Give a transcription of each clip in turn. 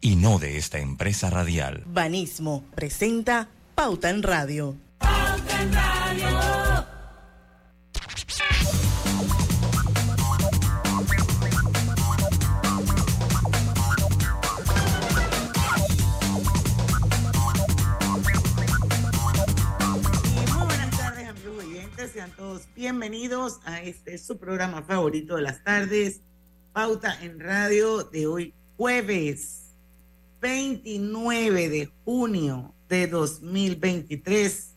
y no de esta empresa radial. Banismo presenta Pauta en Radio. Pauta en Radio. sean todos bienvenidos a este su programa favorito de las tardes, Pauta en Radio de hoy jueves 29 de junio de 2023.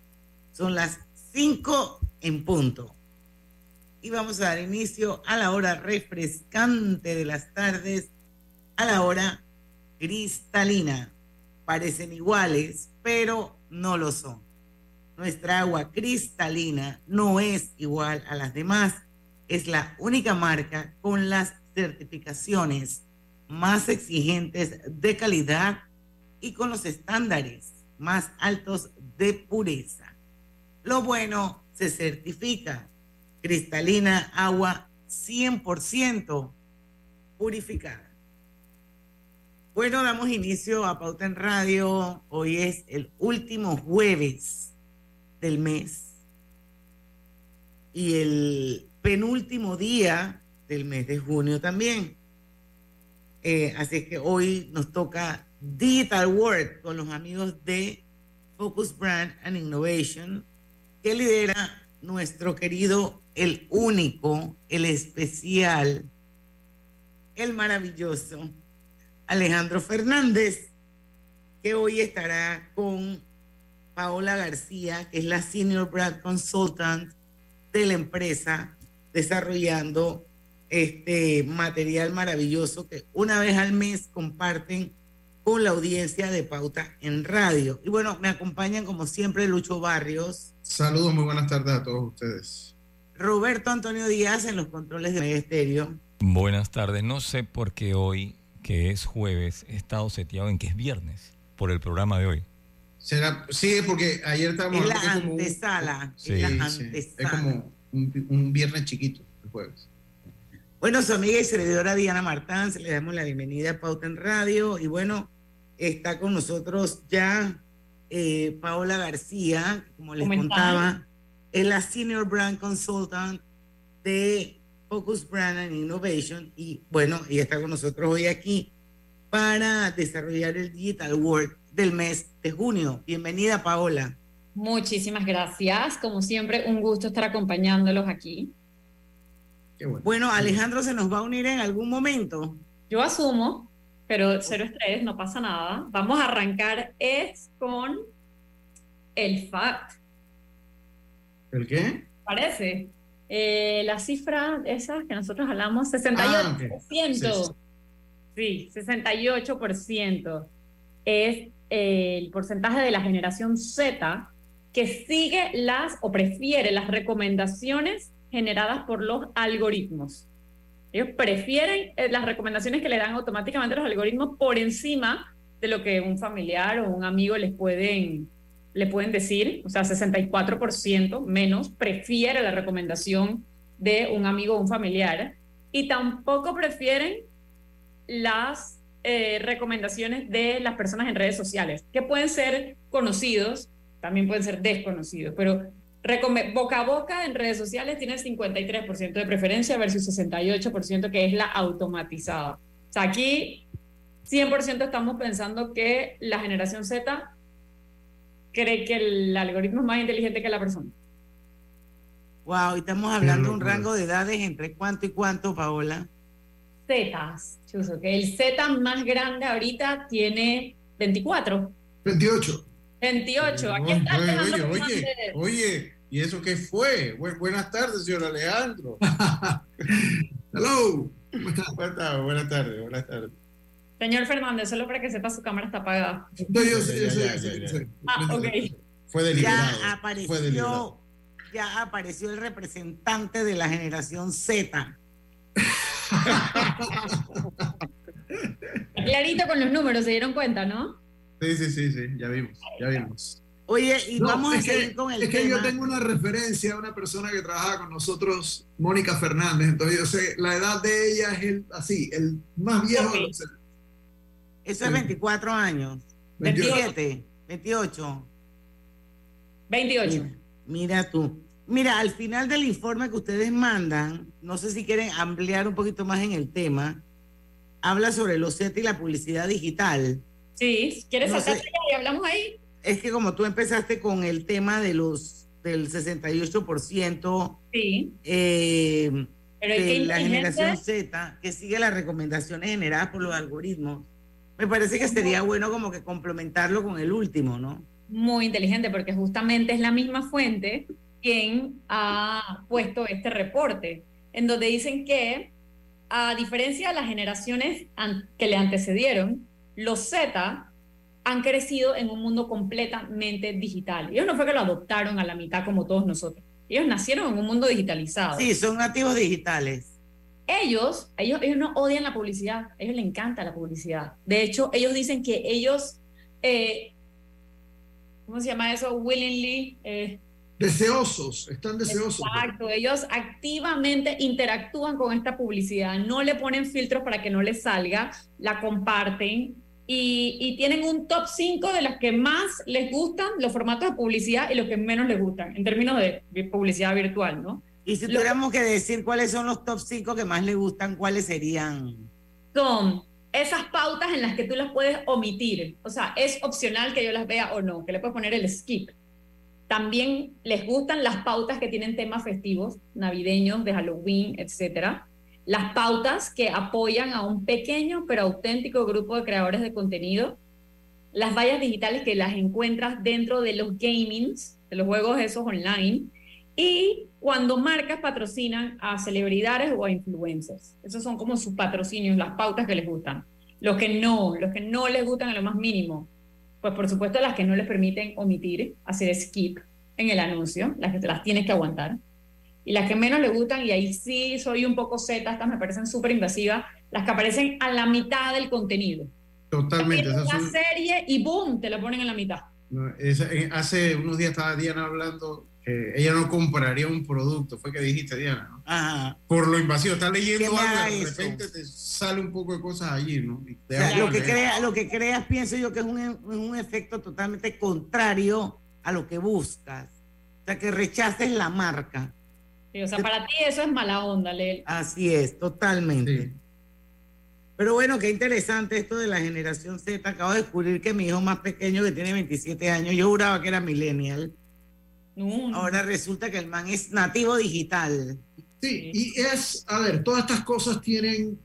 Son las 5 en punto. Y vamos a dar inicio a la hora refrescante de las tardes, a la hora cristalina. Parecen iguales, pero no lo son. Nuestra agua cristalina no es igual a las demás. Es la única marca con las certificaciones más exigentes de calidad y con los estándares más altos de pureza. Lo bueno se certifica. Cristalina agua 100% purificada. Bueno, damos inicio a Pauta en Radio. Hoy es el último jueves del mes y el penúltimo día del mes de junio también. Eh, así que hoy nos toca Digital World con los amigos de Focus Brand and Innovation, que lidera nuestro querido, el único, el especial, el maravilloso Alejandro Fernández, que hoy estará con Paola García, que es la Senior Brand Consultant de la empresa, desarrollando este material maravilloso que una vez al mes comparten con la audiencia de Pauta en Radio. Y bueno, me acompañan como siempre Lucho Barrios. Saludos, muy buenas tardes a todos ustedes. Roberto Antonio Díaz en los controles de Ministerio. Buenas tardes, no sé por qué hoy, que es jueves, he estado seteado en que es viernes por el programa de hoy. Será, sí, porque ayer estábamos es la antesala. es, la antesala. es como un, viernes chiquito, el jueves. Bueno, su amiga y servidora Diana Martán, se le damos la bienvenida a Pauta en Radio. Y bueno, está con nosotros ya eh, Paola García, como les contaba, es la Senior Brand Consultant de Focus Brand and Innovation. Y bueno, ella está con nosotros hoy aquí para desarrollar el Digital Work del mes de junio. Bienvenida, Paola. Muchísimas gracias. Como siempre, un gusto estar acompañándolos aquí. Bueno. Alejandro se nos va a unir en algún momento. Yo asumo, pero cero estrés, no pasa nada. Vamos a arrancar es con el fact. ¿El qué? Parece. Eh, la cifra esa que nosotros hablamos, 68%. Ah, sí, 68% es el porcentaje de la generación Z que sigue las o prefiere las recomendaciones generadas por los algoritmos. Ellos prefieren eh, las recomendaciones que le dan automáticamente los algoritmos por encima de lo que un familiar o un amigo les pueden, le pueden decir. O sea, 64% menos prefiere la recomendación de un amigo o un familiar. Y tampoco prefieren las eh, recomendaciones de las personas en redes sociales, que pueden ser conocidos, también pueden ser desconocidos, pero boca a boca en redes sociales tiene 53% de preferencia versus 68% que es la automatizada. O sea, aquí 100% estamos pensando que la generación Z cree que el algoritmo es más inteligente que la persona. Wow, y estamos hablando de un rango de edades entre cuánto y cuánto, Paola. Zetas, Chuso, que el Z más grande ahorita tiene 24. 28. 28, aquí está. Oye, oye, oye, ¿y eso qué fue? buenas tardes, señor Alejandro. Hello. ¿Cómo estás? Buenas tardes, buenas tardes. Señor Fernández, solo para que sepa su cámara está apagada. ah, ok. Fue deliberado. Ya apareció, ya apareció el representante de la generación Z. Clarito con los números, se dieron cuenta, ¿no? Sí, sí, sí, sí, ya vimos, ya vimos. Oye, y vamos a seguir con el Es que yo tengo una referencia a una persona que trabaja con nosotros, Mónica Fernández, entonces yo sé, la edad de ella es el, así, el más viejo de los Eso es 24 años. 27, 28. 28. Mira, tú. Mira, al final del informe que ustedes mandan, no sé si quieren ampliar un poquito más en el tema, habla sobre los set y la publicidad digital. Sí, ¿quieres no y hablamos ahí? Es que como tú empezaste con el tema de los del 68%, sí. Eh, de la generación Z, que sigue las recomendaciones generadas por los algoritmos, me parece que sería bueno como que complementarlo con el último, ¿no? Muy inteligente, porque justamente es la misma fuente quien ha puesto este reporte, en donde dicen que, a diferencia de las generaciones que le antecedieron, los Z han crecido en un mundo completamente digital. Ellos no fue que lo adoptaron a la mitad como todos nosotros. Ellos nacieron en un mundo digitalizado. Sí, son nativos digitales. Ellos, ellos, ellos no odian la publicidad, a ellos les encanta la publicidad. De hecho, ellos dicen que ellos, eh, ¿cómo se llama eso? Willingly. Eh, deseosos, están deseosos. Exacto, ellos activamente interactúan con esta publicidad, no le ponen filtros para que no les salga, la comparten, y, tienen un top 5 de las que más les gustan los formatos de publicidad y los que menos les gustan, en términos de publicidad virtual, ¿no? Y si tuviéramos que decir cuáles son los top 5 que más les gustan, ¿cuáles serían? Son esas pautas en las que tú las puedes omitir. O sea, es opcional que yo las vea o no, que le puedes poner el skip. También les gustan las pautas que tienen temas festivos, navideños, de Halloween, etcétera las pautas que apoyan a un pequeño pero auténtico grupo de creadores de contenido, las vallas digitales que las encuentras dentro de los gamings, de los juegos esos online, y cuando marcas patrocinan a celebridades o a influencers. Esos son como sus patrocinios, las pautas que les gustan. Los que no, los que no les gustan a lo más mínimo, pues por supuesto las que no les permiten omitir, hacer skip en el anuncio, las que te las tienes que aguantar y las que menos le gustan, y ahí sí soy un poco Z, estas me parecen súper invasivas, las que aparecen a la mitad del contenido. Totalmente. Es una serie y boom, te la ponen en la mitad. Eh, hace unos días estaba Diana hablando que ella no compraría un producto, fue que dijiste Diana, ¿no? Ajá. Por lo invasivo, estás leyendo algo y de repente te sale un poco de cosas allí, ¿no? lo, que crea, lo que creas, pienso yo que es un, un efecto totalmente contrario a lo que buscas. O sea, que rechaces la marca o sea, para ti eso es mala onda, Lel. Así es, totalmente. Pero bueno, qué interesante esto de la generación Z. Acabo de descubrir que mi hijo más pequeño, que tiene 27 años, yo juraba que era millennial. Ahora resulta que el man es nativo digital. Sí, y es, a ver, todas estas cosas tienen,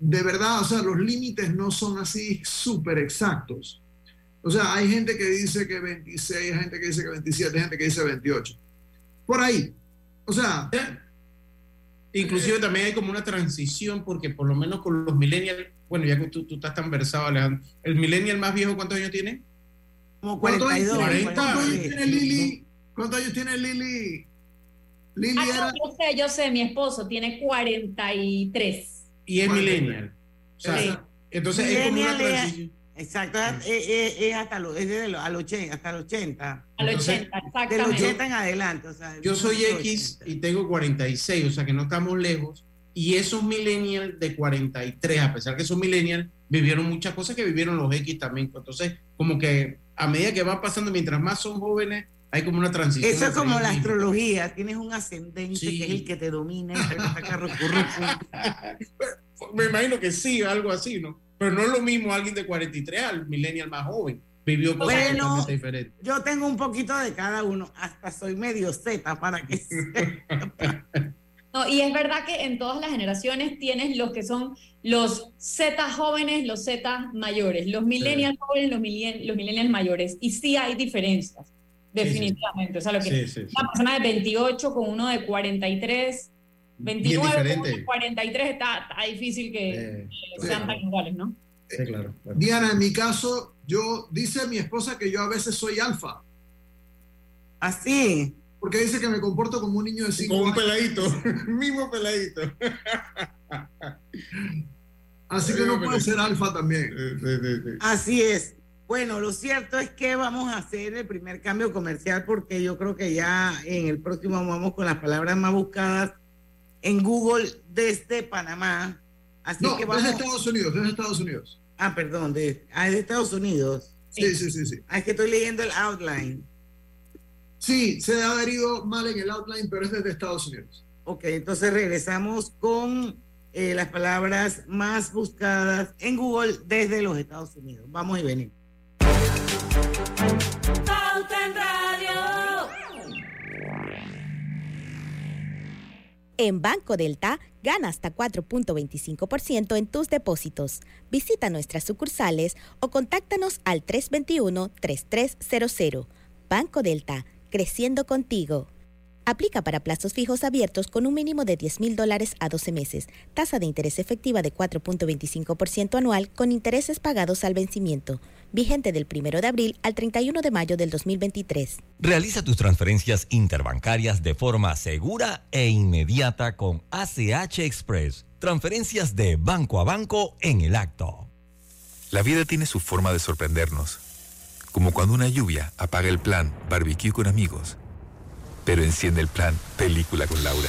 de verdad, o sea, los límites no son así súper exactos. O sea, hay gente que dice que 26, hay gente que dice que 27, hay gente que dice 28. Por ahí, o sea, inclusive también hay como una transición porque por lo menos con los millennials, bueno, ya que tú, tú estás tan versado, Alejandro, ¿el millennial más viejo cuántos años tiene? Como 42. ¿Cuántos años tiene Lili? ¿Cuántos años tiene Lili? Lili ah, yo sé, yo sé, mi esposo tiene 43. Y es millennial. O sea, entonces es como una transición. Exacto, es, hasta los, es de al 80, hasta el 80. Al 80, exactamente. Del 80 en adelante. O sea, yo soy X y tengo 46, o sea que no estamos lejos. Y esos millennials de 43, a pesar que son millennials, vivieron muchas cosas que vivieron los X también. Entonces, como que a medida que va pasando, mientras más son jóvenes, hay como una transición. Eso es como la astrología, tienes un ascendente que es el que te domina. Me imagino que sí, algo así, ¿no? Pero no es lo mismo alguien de 43 al millennial más joven. Vivió cosas bueno, diferentes. Yo tengo un poquito de cada uno. Hasta soy medio Z para que No, y es verdad que en todas las generaciones tienes los que son los Z jóvenes, los Z mayores, los millennials jóvenes, los, millennials mayores. Y sí hay diferencias, definitivamente. O sea, lo que una persona de 28 con uno de 43 29, 43 está, está, difícil que, eh, sean tan iguales, ¿no? Sí, claro, Diana, en mi caso, yo, dice mi esposa que yo a veces soy alfa. ¿Así? Porque dice que me comporto como un niño de 5 Como un peladito, mismo peladito. Así que no puede ser alfa también. Así es. Bueno, lo cierto es que vamos a hacer el primer cambio comercial porque yo creo que ya en el próximo vamos con las palabras más buscadas en Google desde Panamá. Así no, que desde Estados Unidos, desde Estados Unidos. Ah, perdón, de, ah, de Estados Unidos. Sí, sí, sí, sí. Ah, es que estoy leyendo el outline. Sí, se ha adherido mal en el outline, pero es desde Estados Unidos. Ok, entonces regresamos con eh, las palabras más buscadas en Google desde los Estados Unidos. Vamos y venimos. En Banco Delta, gana hasta 4.25% en tus depósitos. Visita nuestras sucursales o contáctanos al 321-3300. Banco Delta, creciendo contigo. Aplica para plazos fijos abiertos con un mínimo de 10 mil dólares a 12 meses. Tasa de interés efectiva de 4.25% anual con intereses pagados al vencimiento. Vigente del 1 de abril al 31 de mayo del 2023. Realiza tus transferencias interbancarias de forma segura e inmediata con ACH Express. Transferencias de banco a banco en el acto. La vida tiene su forma de sorprendernos. Como cuando una lluvia apaga el plan barbecue con amigos pero enciende el plan Película con Laura.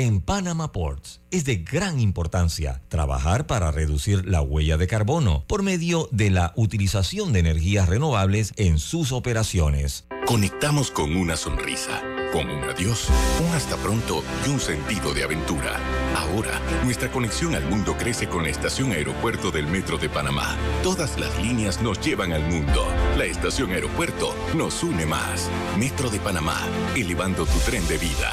En Panama Ports es de gran importancia trabajar para reducir la huella de carbono por medio de la utilización de energías renovables en sus operaciones. Conectamos con una sonrisa, con un adiós, un hasta pronto y un sentido de aventura. Ahora, nuestra conexión al mundo crece con la estación aeropuerto del Metro de Panamá. Todas las líneas nos llevan al mundo. La estación aeropuerto nos une más. Metro de Panamá, elevando tu tren de vida.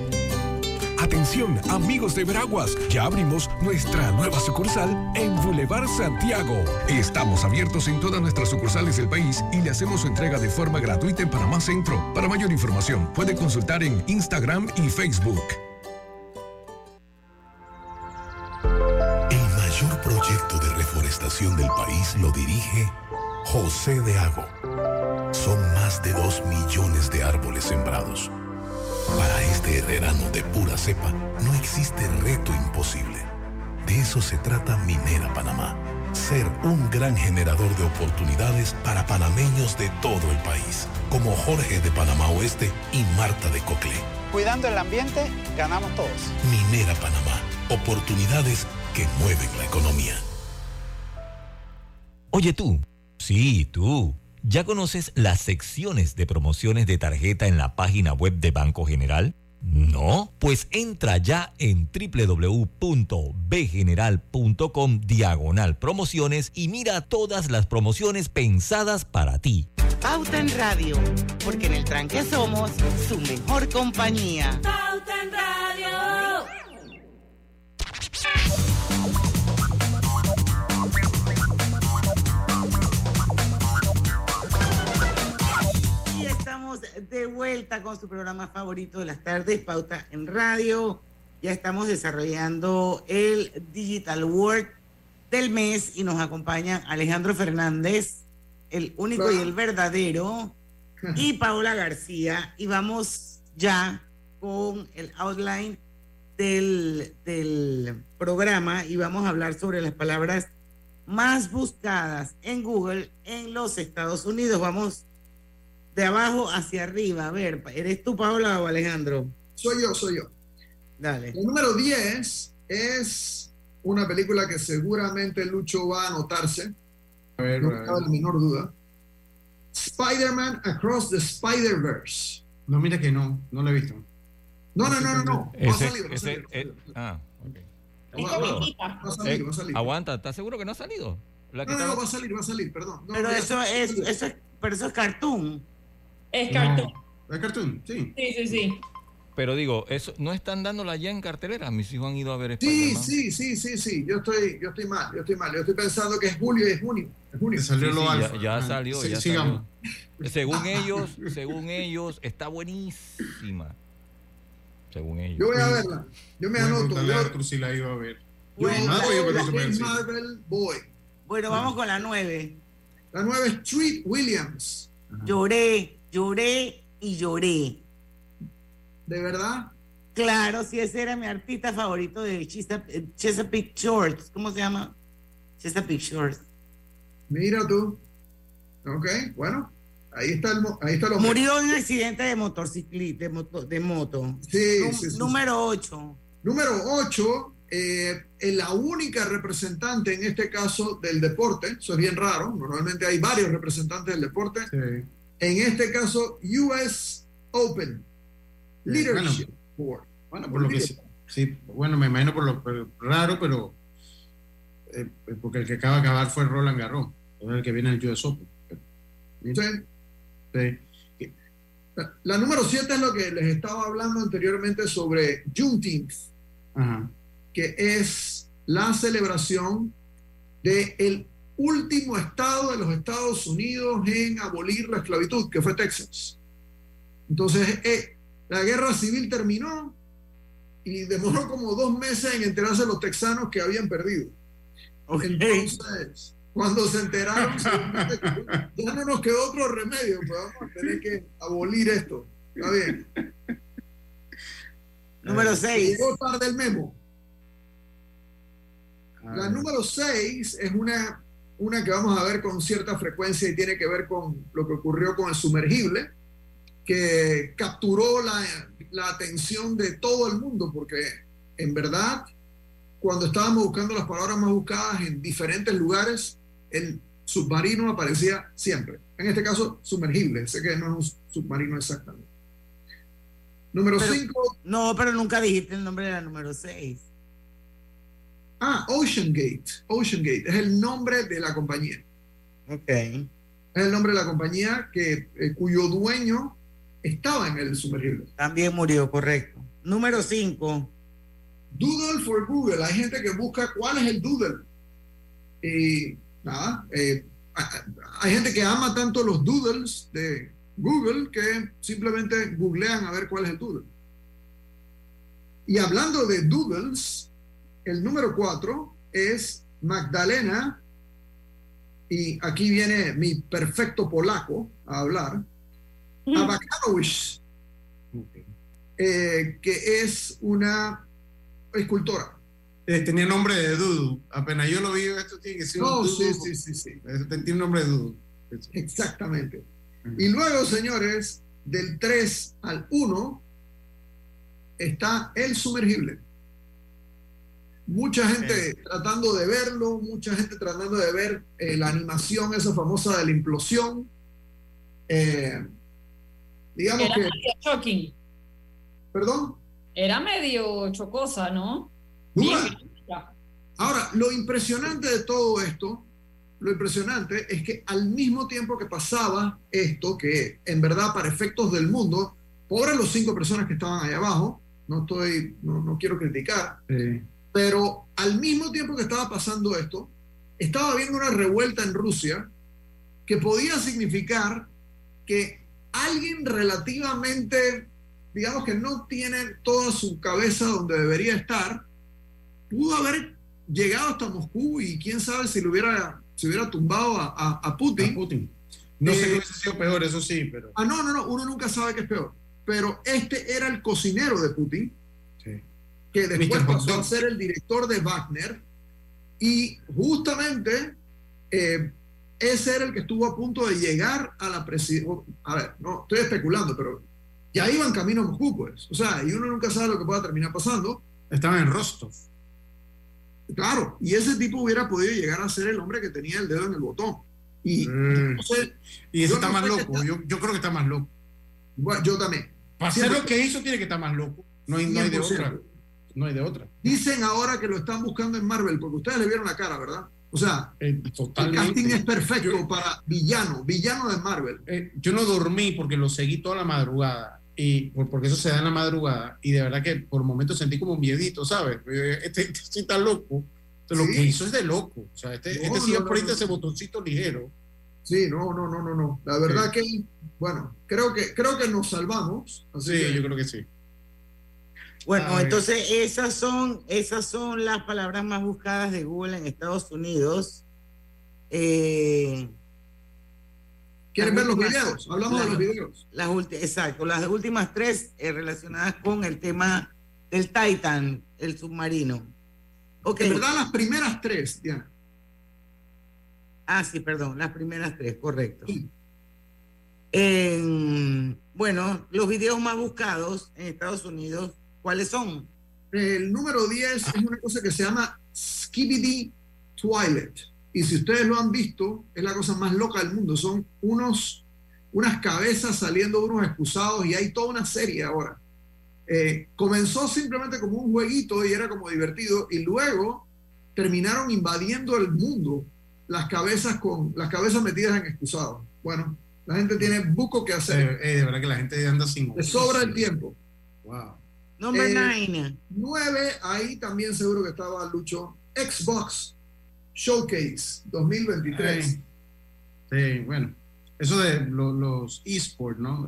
Atención, amigos de Veraguas, ya abrimos nuestra nueva sucursal en Boulevard Santiago. Estamos abiertos en todas nuestras sucursales del país y le hacemos su entrega de forma gratuita en Panamá Centro. Para mayor información, puede consultar en Instagram y Facebook. El mayor proyecto de reforestación del país lo dirige José de Ago. Son más de dos millones de árboles sembrados para este herrerano de pura cepa, no existe reto imposible. De eso se trata Minera Panamá. Ser un gran generador de oportunidades para panameños de todo el país, como Jorge de Panamá Oeste y Marta de Coclé. Cuidando el ambiente, ganamos todos. Minera Panamá. Oportunidades que mueven la economía. Oye tú, sí, tú. ¿Ya conoces las secciones de promociones de tarjeta en la página web de Banco General? ¿No? Pues entra ya en www.bgeneral.com diagonal promociones y mira todas las promociones pensadas para ti. Pauta en Radio, porque en el tranque somos su mejor compañía. Pauta en Radio. De vuelta con su programa favorito de las tardes, Pauta en Radio. Ya estamos desarrollando el Digital Word del mes y nos acompaña Alejandro Fernández, el único y el verdadero, y Paula García. Y vamos ya con el outline del, del programa y vamos a hablar sobre las palabras más buscadas en Google en los Estados Unidos. Vamos de abajo hacia arriba. A ver, ¿eres tú, Paula o Alejandro? Soy yo, soy yo. Dale. El número 10 es una película que seguramente Lucho va a anotarse. A ver, no ver. cabe la menor duda. Spider-Man Across the Spider-Verse. No, mira que no, no lo he visto. No, no, no, no, no. Va a Ese- salir, va a ese- salir. eh, ah, ok. Va- va- va a salir, Eh. Aguanta, ¿estás seguro que no ha salido? La que No, no, estaba- no, va a salir, va a salir, perdón. No, Pero ya eso es, eso es, pero eso es cartoon. Es cartoon. ¿Es cartoon? Sí. Sí, sí, sí. Pero digo, eso no están dándola ya en cartelera. Mis hijos han ido a ver Sí, Spider-Man. sí, sí, sí, sí. Yo estoy, yo estoy mal, yo estoy mal. Yo estoy pensando que es julio y es junio. Es junio. Sí, sí, ya, ya salió, Sí, ya sigamos. salió. Según ellos, según ellos, está buenísima. Según ellos. Yo voy a verla. Yo me Voy anoto. a Arthur si la iba a ver. yo decía. Marvel Boy. Bueno, vamos con la nueve. La nueva es Treat Williams. Lloré, lloré y lloré. ¿De verdad? Claro, sí, ese era mi artista favorito de Chesa- eh, Chesapeake Shorts. ¿Cómo se llama? Chesapeake Shorts. Mira tú. Ok, bueno. Ahí está el, ahí está lo Murió en un accidente de motociclista, de moto. De moto. Sí, Nú- sí, sí, número 8. Número 8, la única representante en este caso del deporte, eso es bien raro, normalmente hay varios representantes del deporte, en este caso US Open Leadership Board. Bueno, por lo que sí, sí, bueno, me imagino por lo pero raro, pero eh, porque el que acaba de acabar fue Roland Garros, el que viene el US Open. Sí. Sí. La, número 7 es lo que les estaba hablando anteriormente sobre Juneteenth, Ajá. que es la celebración del último estado de los Estados Unidos en abolir la esclavitud, que fue Texas. Entonces, eh, la guerra civil terminó y demoró como dos meses en enterarse los texanos que habían perdido. Entonces, cuando se enteraron, ya no nos quedó otro remedio, pues vamos a tener que abolir esto. Está bien. Número 6. Llegó tarde el memo. Ah, La número 6 es una, una que vamos a ver con cierta frecuencia y tiene que ver con lo que ocurrió con el sumergible, que capturó la, la atención de todo el mundo, porque en verdad, cuando estábamos buscando las palabras más buscadas en diferentes lugares, el submarino aparecía siempre. En este caso, sumergible. Sé que no es un submarino exactamente. Número Pero- 5. No, pero nunca dijiste el nombre de la número 6. Ah, Ocean Gate. Ocean Gate es el nombre de la compañía. Ok. Es el nombre de la compañía que, eh, cuyo dueño estaba en el sumergible. También murió, correcto. Número 5. Doodle for Google. Hay gente que busca cuál es el doodle. Y nada, eh, hay gente que ama tanto los doodles de Google que simplemente googlean a ver cuál es el doodle. Y hablando de doodles, el número 4 es Magdalena, y aquí viene mi perfecto polaco a hablar, Abakanowicz, eh, que es una escultora. Eh, tenía nombre de Dudu. Apenas yo lo vi, esto tiene que ser un No, Dudu. sí, sí, sí, sí. Tiene nombre de Dudu. Exactamente. Y luego, señores, del 3 al 1 está el sumergible. Mucha gente tratando de verlo, mucha gente tratando de ver eh, la animación esa famosa de la implosión. Eh, digamos Era que, medio shocking. perdón, Era medio chocosa, ¿no? Ahora, lo impresionante de todo esto, lo impresionante es que al mismo tiempo que pasaba esto, que en verdad para efectos del mundo, pobres los cinco personas que estaban ahí abajo, no estoy, no, no quiero criticar, pero al mismo tiempo que estaba pasando esto, estaba habiendo una revuelta en Rusia que podía significar que alguien relativamente digamos que no tiene toda su cabeza donde debería estar, pudo haber llegado hasta Moscú y quién sabe si lo hubiera, si hubiera tumbado a, a, Putin. Putin. No sé qué hubiese sido peor, eso sí, pero. Ah, no, no, no, uno nunca sabe qué es peor. Pero este era el cocinero de Putin, que después pasó a ser el director de Wagner, y justamente eh, ese era el que estuvo a punto de llegar a la presidencia. A ver, no, estoy especulando, pero ya iban camino a Moscú, pues. O sea, y uno nunca sabe lo que pueda terminar pasando. Estaban en Rostov. Claro, y ese tipo hubiera podido llegar a ser el hombre que tenía el dedo en el botón. Y, mm. y eso está más loco. Yo, yo, creo que está más loco. Bueno, yo también. Para hacer lo que hizo, tiene que estar más loco. No hay, no hay de otra. No hay de otra. Dicen ahora que lo están buscando en Marvel, porque ustedes le vieron la cara, ¿verdad? O sea, eh, el casting es perfecto para villano, villano de Marvel. Eh, yo no dormí porque lo seguí toda la madrugada, y porque eso se da en la madrugada, y de verdad que por momentos sentí como un miedito, ¿sabes? Eh, este, este sí está loco. Lo que hizo es de loco. O sea, este, este sí aprieta ese botoncito ligero. Sí, no, no, no, no, no. La verdad que, bueno, creo que, creo que nos salvamos. sí, yo creo que sí. Bueno, entonces esas son, esas son las palabras más buscadas de Google en Estados Unidos. Eh, ¿Quieren ver los videos? Hablamos de los videos. Las exacto, las últimas tres eh, relacionadas con el tema del Titan, el submarino. Okay. En verdad, las primeras tres, Diana. Ah, sí, perdón, las primeras tres, correcto. bueno, los videos más buscados en Estados Unidos ¿Cuáles son? El número 10 es una cosa que se llama Skibidi Twilight. Y si ustedes lo han visto, es la cosa más loca del mundo. Son unos, unas cabezas saliendo de unos excusados y hay toda una serie ahora. Eh, comenzó simplemente como un jueguito y era como divertido y luego terminaron invadiendo el mundo las cabezas con las cabezas metidas en excusados. Bueno, la gente tiene buco que hacer. Eh, eh, de verdad que la gente anda sin. Le sobra el tiempo. Wow. Número 9. 9, ahí también seguro que estaba Lucho. Xbox Showcase 2023. Sí, bueno. Eso de los esports, ¿no?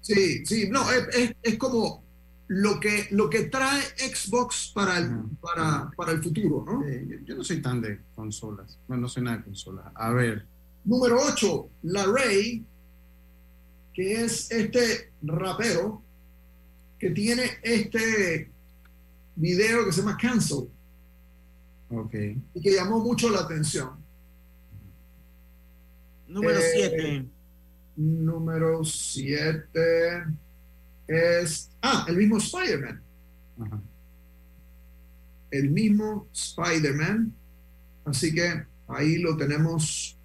Sí, sí, no, es, es, como lo que, lo que trae Xbox para el, para, para el futuro, ¿no? yo, no soy tan de consolas, bueno, no soy nada de consolas. A ver. Número 8, La Ray, que es este rapero que tiene este video que se llama Cancel. Ok. Y que llamó mucho la atención. Número 7. Eh, número 7 es. Ah, el mismo Spider-Man. El mismo Spider-Man. Así que ahí lo tenemos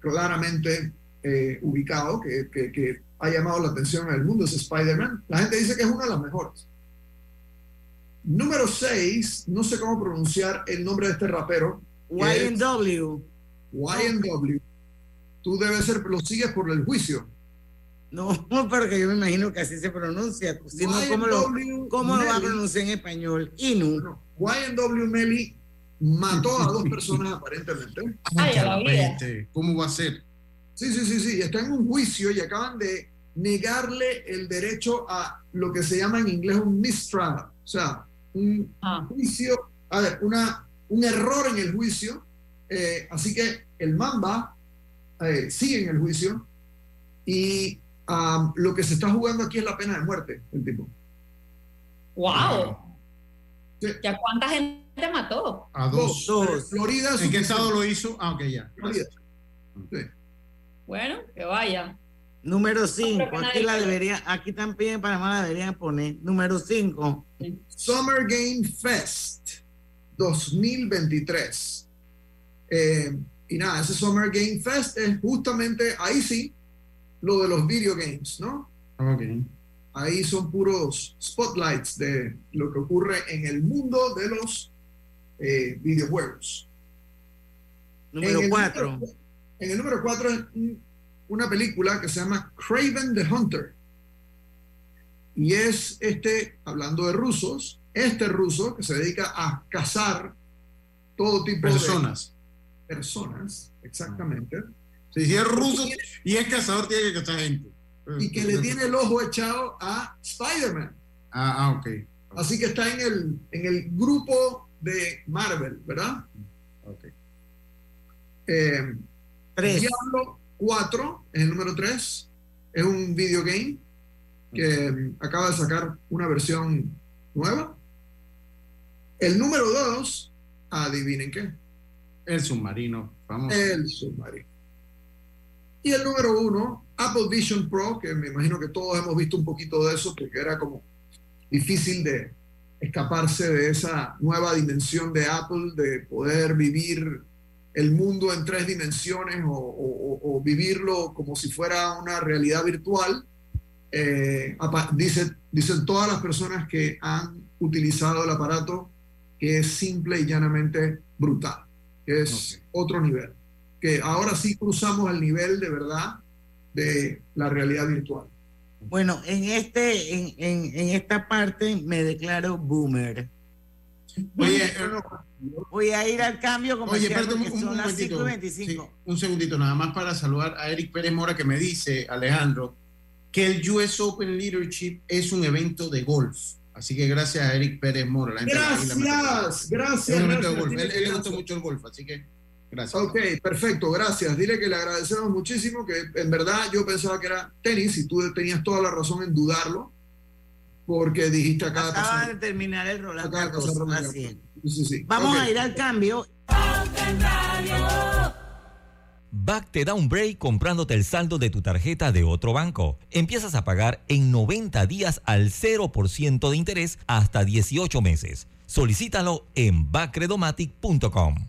claramente eh, ubicado, que, que, ha llamado la atención en el mundo, es Spider-Man. La gente dice que es una de las mejores. Número 6, no sé cómo pronunciar el nombre de este rapero. YNW. YNW. Tú debes ser, lo sigues por el juicio. No, porque yo me imagino que así se pronuncia. ¿cómo, lo, ¿cómo lo, va a pronunciar en español? Inu. No, YNW Melly mató a dos personas aparentemente. Ay, ¿Cómo va a ser? Sí, sí, sí, sí, está en un juicio y acaban de negarle el derecho a lo que se llama en inglés un mistrial, o sea, un ah. juicio, a ver, una, un error en el juicio, eh, así que el Mamba eh, sigue en el juicio y lo que se está jugando aquí es la pena de muerte, el tipo. ¡Wow! ¿Y a cuánta gente mató? A dos. Florida. ¿En qué estado lo hizo? Ah, ok, ya. Florida. Sí. Bueno, que vaya. Número 5, aquí la debería, aquí también en Panamá la deberían poner. Número 5. Summer Game Fest 2023. Eh, y nada, ese Summer Game Fest es justamente, ahí sí, lo de los video games, ¿no? Ok. Ahí son puros spotlights de lo que ocurre en el mundo de los eh, videojuegos. Número 4. En el número 4 es una película que se llama Craven the Hunter. Y es este, hablando de rusos, este ruso que se dedica a cazar todo tipo personas. de personas. exactamente. Si es ruso y es cazador, tiene que cazar gente. y que le tiene el ojo echado a Spider-Man. Ah, ah, ok. Así que está en el, en el grupo de Marvel, ¿verdad? Ok. Eh, Diablo 4 es el número 3. Es un video game que acaba de sacar una versión nueva. El número 2, adivinen qué. El submarino, vamos. El submarino. Y el número 1, Apple Vision Pro, que me imagino que todos hemos visto un poquito de eso, porque era como difícil de escaparse de esa nueva dimensión de Apple, de poder vivir el mundo en tres dimensiones o, vivirlo como si fuera una realidad virtual. Eh, dice, dicen todas las personas que han utilizado el aparato que es simple y llanamente brutal, que es otro nivel, que ahora sí cruzamos el nivel de verdad de la realidad virtual. Bueno, en, este, en, en, esta parte me declaro boomer. Oye, eh, voy a ir al cambio como Oye, perdón, un, son las 5 un segundito, nada más para saludar a Eric Pérez Mora que me dice, Alejandro, que el US Open Leadership es un evento de golf. Así que gracias a Eric Pérez Mora. La gracias, gracias. Él, le gusta mucho el golf, así que gracias. Ok, perfecto, gracias. Dile que le agradecemos muchísimo, que en verdad yo pensaba que era tenis y tú tenías toda la razón en dudarlo, porque dijiste acá. Acaba de terminar el Roland Sí, sí, sí. Vamos a ir al cambio. Back te da un break comprándote el saldo de tu tarjeta de otro banco. Empiezas a pagar en 90 días al 0% de interés hasta 18 meses. Solicítalo en backredomatic.com.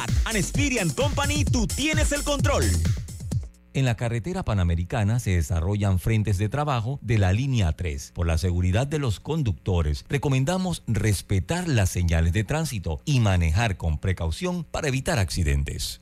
An Company, tú tienes el control. En la carretera panamericana se desarrollan frentes de trabajo de la línea 3. Por la seguridad de los conductores, recomendamos respetar las señales de tránsito y manejar con precaución para evitar accidentes.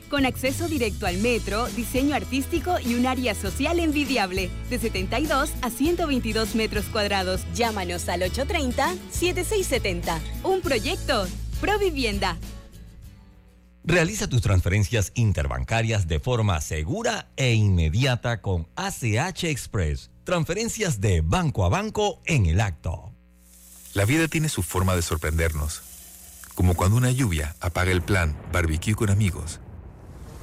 con acceso directo al metro, diseño artístico y un área social envidiable, de 72 a 122 metros cuadrados. Llámanos al 830-7670. Un proyecto, Provivienda. Realiza tus transferencias interbancarias de forma segura e inmediata con ACH Express. Transferencias de banco a banco en el acto. La vida tiene su forma de sorprendernos. Como cuando una lluvia apaga el plan barbecue con amigos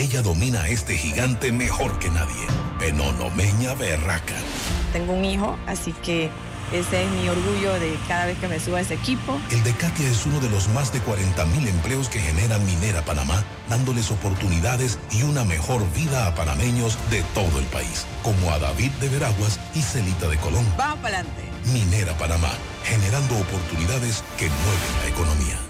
ella domina a este gigante mejor que nadie. Penonomeña Berraca. Tengo un hijo, así que ese es mi orgullo de cada vez que me subo a ese equipo. El de Katia es uno de los más de 40.000 empleos que genera Minera Panamá, dándoles oportunidades y una mejor vida a panameños de todo el país, como a David de Veraguas y Celita de Colón. Vamos para adelante. Minera Panamá, generando oportunidades que mueven la economía.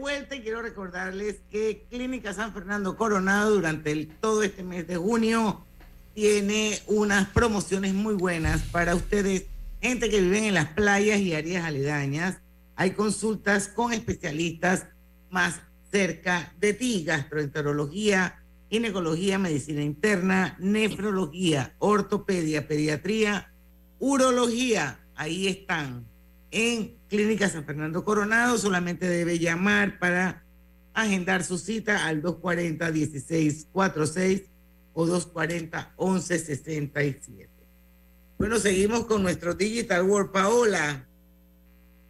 Vuelta y quiero recordarles que Clínica San Fernando Coronado durante todo este mes de junio tiene unas promociones muy buenas para ustedes, gente que vive en las playas y áreas aledañas. Hay consultas con especialistas más cerca de ti, gastroenterología, ginecología, medicina interna, nefrología, ortopedia, pediatría, urología. Ahí están en Clínica San Fernando Coronado. Solamente debe llamar para agendar su cita al 240-1646 o 240-1167. Bueno, seguimos con nuestro Digital World. Paola,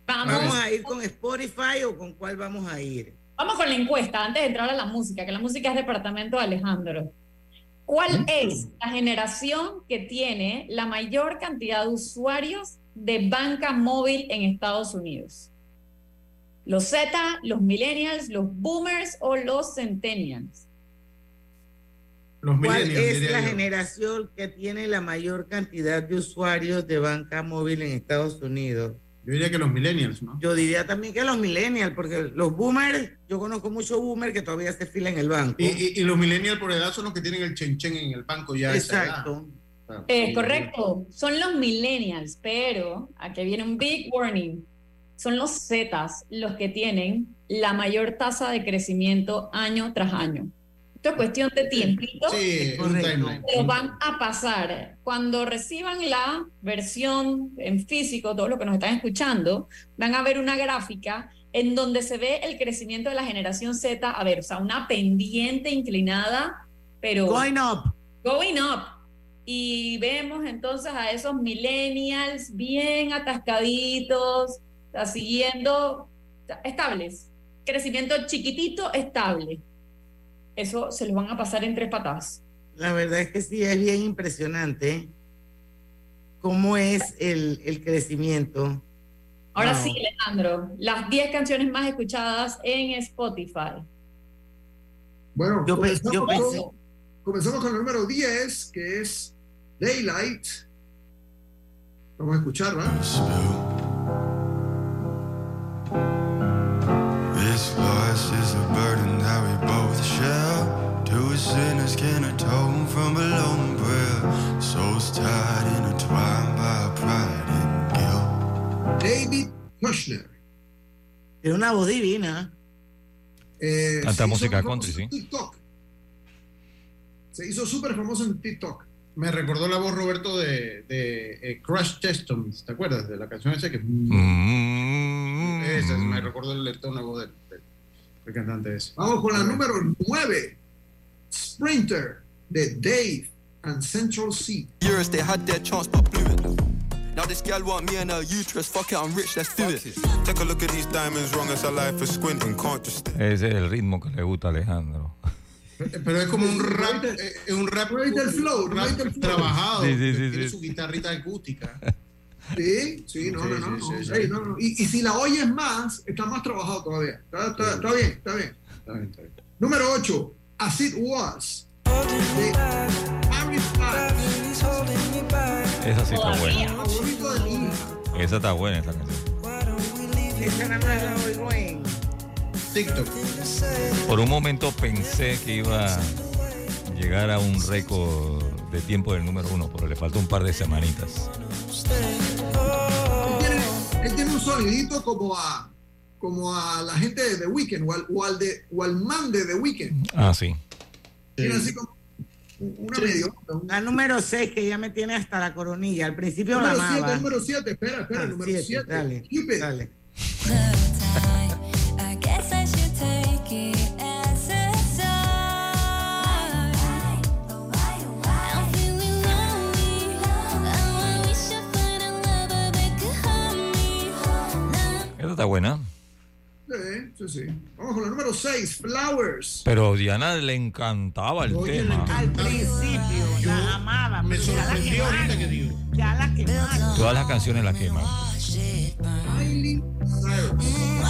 ¿vamos a ir con Spotify o con cuál vamos a ir? Vamos con la encuesta antes de entrar a la música, que la música es departamento de Alejandro. ¿Cuál es la generación que tiene la mayor cantidad de usuarios de banca móvil en Estados Unidos? ¿Los Z, los millennials, los boomers o los centennials? Los ¿Cuál es la generación que tiene la mayor cantidad de usuarios de banca móvil en Estados Unidos? Yo diría que los millennials, ¿no? Yo diría también que los millennials, porque los boomers, yo conozco muchos boomers que todavía se filan en el banco. Y, los millennials por edad son los que tienen el chen chen en el banco ya. Exacto. Es correcto, son los millennials, pero aquí viene un big warning. Son los Zetas los que tienen la mayor tasa de crecimiento año tras año. Esto es cuestión de tiempito. Sí, Lo van a pasar. Cuando reciban la versión en físico, todos los que nos están escuchando, van a ver una gráfica en donde se ve el crecimiento de la generación Z, a ver, o sea, una pendiente inclinada, pero... Going up. Going up. Y vemos entonces a esos millennials bien atascaditos, siguiendo estables. Crecimiento chiquitito, estable eso se lo van a pasar en tres patadas. La verdad es que sí, es bien impresionante cómo es el, el crecimiento. Ahora sí, Alejandro, las 10 canciones más escuchadas en Spotify. Bueno, yo, con, comenzamos con el número 10, que es Daylight. Vamos a escuchar, ¿verdad? This loss is a burden that we both share. Two sinners can atone from a lone prayer. Souls tied, intertwined by pride and guilt. David Kushner. Tiene una voz divina. Eh, Canta música country, sí. TikTok. Se hizo súper famoso en TikTok. Me recordó la voz, Roberto, de, de eh, Testaments, ¿te acuerdas? De la canción esa que... Mm. Esa, me recordó el tono de, de, de cantante ese. Vamos con la número 9. Sprinter, de Dave and Central C. Years they had their chance but blew it. Now this girl want me and her uterus. Fuck it, I'm rich, let's do it. Take a look at these diamonds, wrong as a life is squinting, can't just... Ese es el ritmo que le gusta a Alejandro. Pero es como un rap, es eh, un rap, el flow, rap trabajado. Sí, sí, sí, tiene su guitarrita acústica. Sí, sí, no, no, no. no, Y, y, si la oyes más, está más trabajado todavía. Está, está, está bien, está bien. Está bien, está bien. Número 8, As It Was. De Harry Esa sí está buena. Esa está buena, esa canción. Esa no la oigo en TikTok. Por un momento pensé que iba a llegar a un récord de tiempo del número uno, pero le faltó un par de semanitas. Él tiene, un sonidito como a, como a la gente de The Weeknd o al, o al, de, o al man de The Weeknd. Ah, sí. Tiene así como una medio. La número 6 que ya me tiene hasta la coronilla. Al principio número la amaba. número 7, espera, espera, ah, número 7. Dale, dale. está buena. sí, sí. Vamos con la número 6, Flowers. Pero Diana le encantaba el Oye, tema. Al principio, la amaba. Me la sorprendió ahorita que digo. Ya la quemaron. Todas las canciones las queman. Miley Cyrus.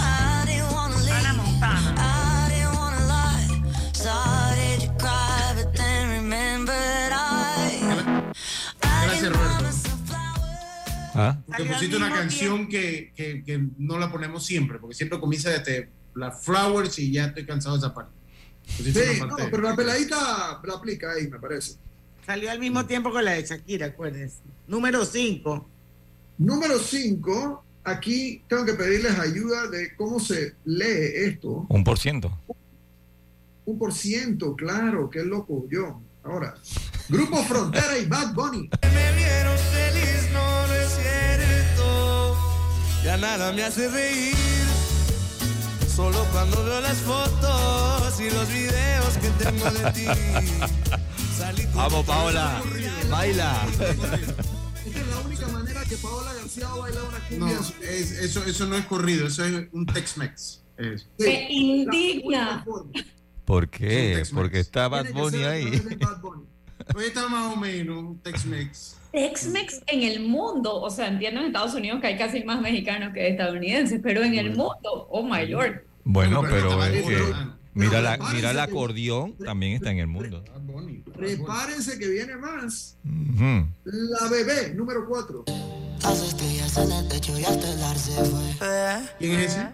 Ana Montana. ¿Ah? Salió al pusiste una canción que, que, que no la ponemos siempre, porque siempre comienza desde la Flowers y ya estoy cansado de esa parte. Pusiste Sí, una no, parte- pero la peladita la aplica ahí, me parece. Salió al mismo tiempo con la de Shakira, acuérdense. Número 5. Número 5, aquí tengo que pedirles ayuda de cómo se lee esto. Un por ciento. Un por ciento, claro, qué loco yo. Ahora, Grupo Frontera y Bad Bunny. Me vieron Ya nada me hace reír. Solo cuando veo las fotos y los videos que tengo de ti. Salí con Vamos, Paola. Baila. Esta es la única manera que Paola García va a bailar una No, cumbia. es- eso, eso no es corrido, eso es un Tex-Mex. Es- Me indigna. ¿Por qué? Porque está Bad Bunny ahí. Hoy está más o menos un Tex-Mex. Tex-Mex en el mundo, o sea, entiendo en Estados Unidos que hay casi más mexicanos que estadounidenses, pero en el mundo, oh my lord. Bueno, pero es que mira, la, mira el acordeón, también está en el mundo. Bad Bunny. Prepárense que viene más. La bebé, número 4. Las estrellas en el techo y hasta el ar se fue. ¿Quién es ese?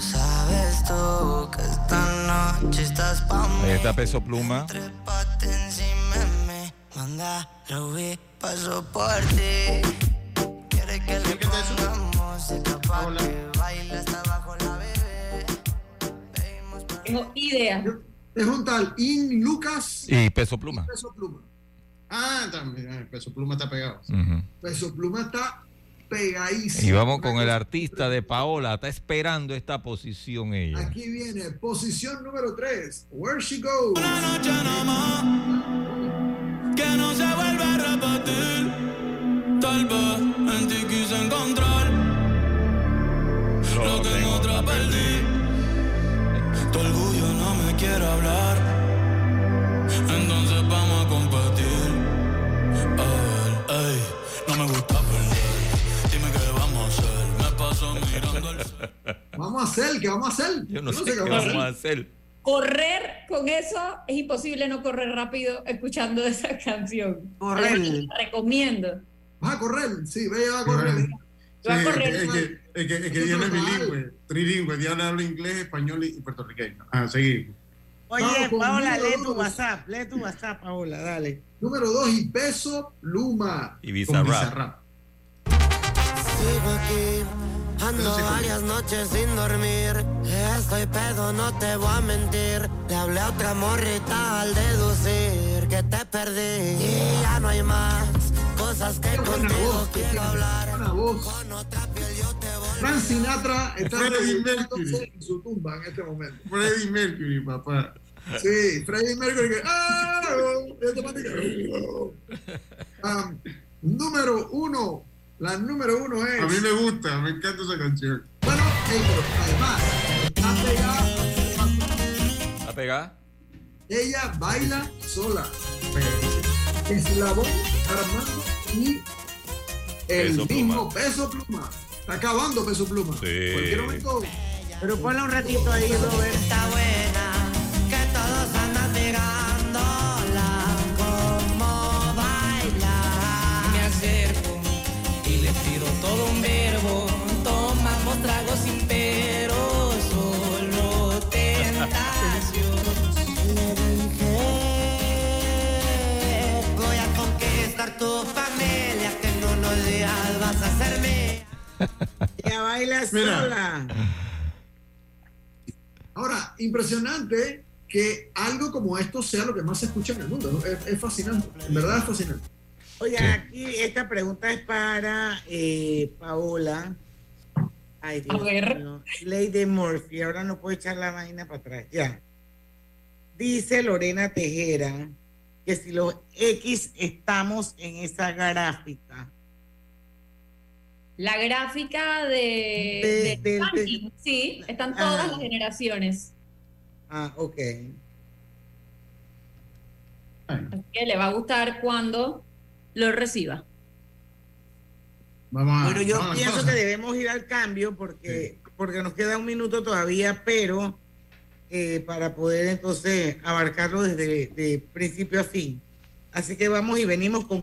Sabes tú que esta noche estás. Ahí está Peso Pluma. Manda, paso por ti. Quiere que le pongamos música pa' Hola. que baile hasta abajo la bebé. Tengo idea. Es un tal In Lucas Y Peso Pluma. Peso Pluma. Ah, también, ah, Peso Pluma está pegado. Ujú. Peso Pluma está pegadísimo. Y vamos con el artista de Paola. Está esperando esta posición ella. Aquí viene posición número 3. Where She Goes. Tal vez en ti quise encontrar lo que en otra perdí. Tu orgullo no me quiere hablar. Entonces vamos a competir. A ver, ey, no me gusta perder. Dime qué vamos a hacer. Me paso mirando el Vamos a hacer, ¿qué vamos a hacer? Yo no sé qué vamos a hacer. vamos a hacer. Correr con eso es imposible no correr rápido escuchando esa canción. Correr. Recomiendo. Vas a correr, sí, ve, va a correr. Sí, Va a es, correr. que, es, que, es que, es que Diana es bilingüe, trilingüe. Diana habla inglés, español y puertorriqueño. Ah, seguimos. Oye, Paola, lee tu. WhatsApp. Lee tu WhatsApp, Paola, dale. Número 2 y Peso Pluma. Y. Bizarrap. Sigo aquí, ando varias noches sin dormir. Estoy pedo, no te voy a mentir. Le hablé a otra morrita al deducir que te perdí. Y ya no hay más cosas que Qué buena contigo voz, quiero hablar. voz. Con otra piel yo te voy Frank Sinatra está Mercury. en su tumba en este momento. Freddie Mercury, papá. Sí, Freddie Mercury que. ¡Ah! Ah, número uno. La número uno es. A mí me gusta, me encanta esa canción. Bueno, ey, pero además, está pegada. ¿Está pegada? Ella baila sola. Eslabón, Armando y el Peso mismo Pluma. peso pluma. Está acabando peso pluma. Sí. Cualquier momento. Pero ponle un ratito ahí, Robert. Está buena, baila Mira. sola. Ahora, impresionante que algo como esto sea lo que más se escucha en el mundo. ¿no? Es, es fascinante. En verdad es fascinante. Oye, aquí esta pregunta es para eh, Paola. Ay, Dios A ver. mío. Lady Murphy. Ahora no puedo echar la vaina para atrás. Ya. Dice Lorena Tejera que si los X estamos en esa gráfica. La gráfica de, de, sí, están todas las generaciones. Ah, ok. Así que le va a gustar cuando lo reciba. bueno, yo pienso que debemos ir al cambio porque, porque nos queda un minuto todavía, pero eh, para poder entonces abarcarlo desde de principio a fin. Así que vamos y venimos con...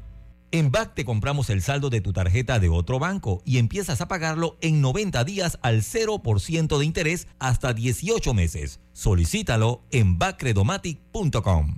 En BAC te compramos el saldo de tu tarjeta de otro banco y empiezas a pagarlo en 90 días al 0% de interés hasta 18 meses. Solicítalo en bacredomatic.com.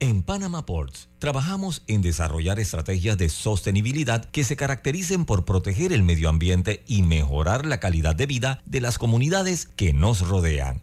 En Panama Ports trabajamos en desarrollar estrategias de sostenibilidad que se caractericen por proteger el medio ambiente y mejorar la calidad de vida de las comunidades que nos rodean.